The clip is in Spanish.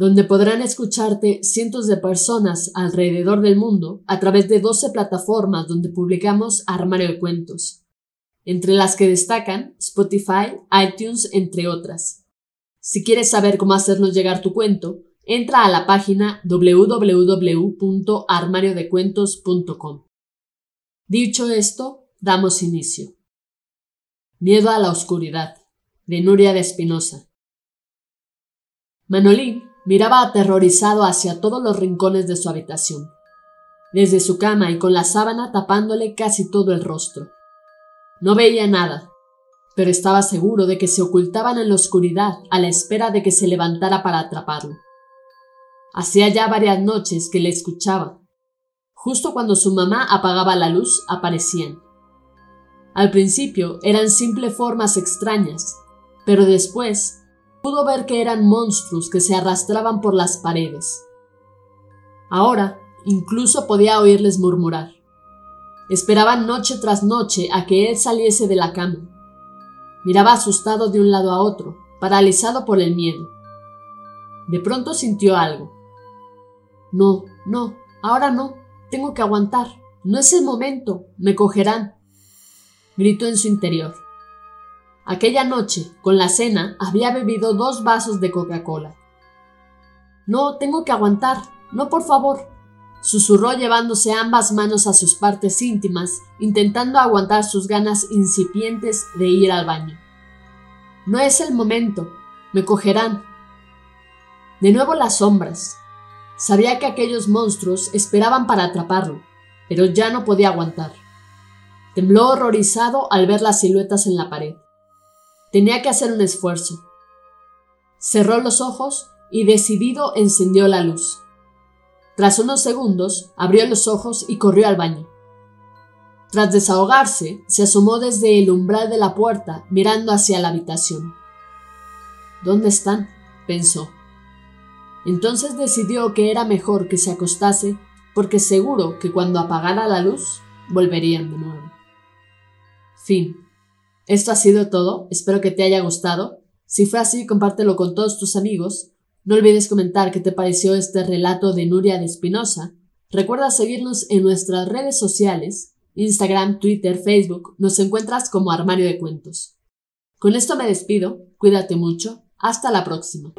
donde podrán escucharte cientos de personas alrededor del mundo a través de 12 plataformas donde publicamos Armario de Cuentos, entre las que destacan Spotify, iTunes, entre otras. Si quieres saber cómo hacernos llegar tu cuento, entra a la página www.armariodecuentos.com. Dicho esto, damos inicio. Miedo a la oscuridad, de Nuria de Espinosa. Manolín Miraba aterrorizado hacia todos los rincones de su habitación, desde su cama y con la sábana tapándole casi todo el rostro. No veía nada, pero estaba seguro de que se ocultaban en la oscuridad a la espera de que se levantara para atraparlo. Hacía ya varias noches que le escuchaba. Justo cuando su mamá apagaba la luz, aparecían. Al principio eran simples formas extrañas, pero después pudo ver que eran monstruos que se arrastraban por las paredes. Ahora incluso podía oírles murmurar. Esperaban noche tras noche a que él saliese de la cama. Miraba asustado de un lado a otro, paralizado por el miedo. De pronto sintió algo. No, no, ahora no, tengo que aguantar. No es el momento, me cogerán. Gritó en su interior. Aquella noche, con la cena, había bebido dos vasos de Coca-Cola. No, tengo que aguantar. No, por favor. Susurró llevándose ambas manos a sus partes íntimas, intentando aguantar sus ganas incipientes de ir al baño. No es el momento. Me cogerán. De nuevo las sombras. Sabía que aquellos monstruos esperaban para atraparlo, pero ya no podía aguantar. Tembló horrorizado al ver las siluetas en la pared. Tenía que hacer un esfuerzo. Cerró los ojos y decidido encendió la luz. Tras unos segundos, abrió los ojos y corrió al baño. Tras desahogarse, se asomó desde el umbral de la puerta, mirando hacia la habitación. ¿Dónde están? pensó. Entonces decidió que era mejor que se acostase, porque seguro que cuando apagara la luz, volverían de nuevo. Fin. Esto ha sido todo, espero que te haya gustado. Si fue así, compártelo con todos tus amigos. No olvides comentar qué te pareció este relato de Nuria de Espinosa. Recuerda seguirnos en nuestras redes sociales, Instagram, Twitter, Facebook, nos encuentras como Armario de Cuentos. Con esto me despido, cuídate mucho, hasta la próxima.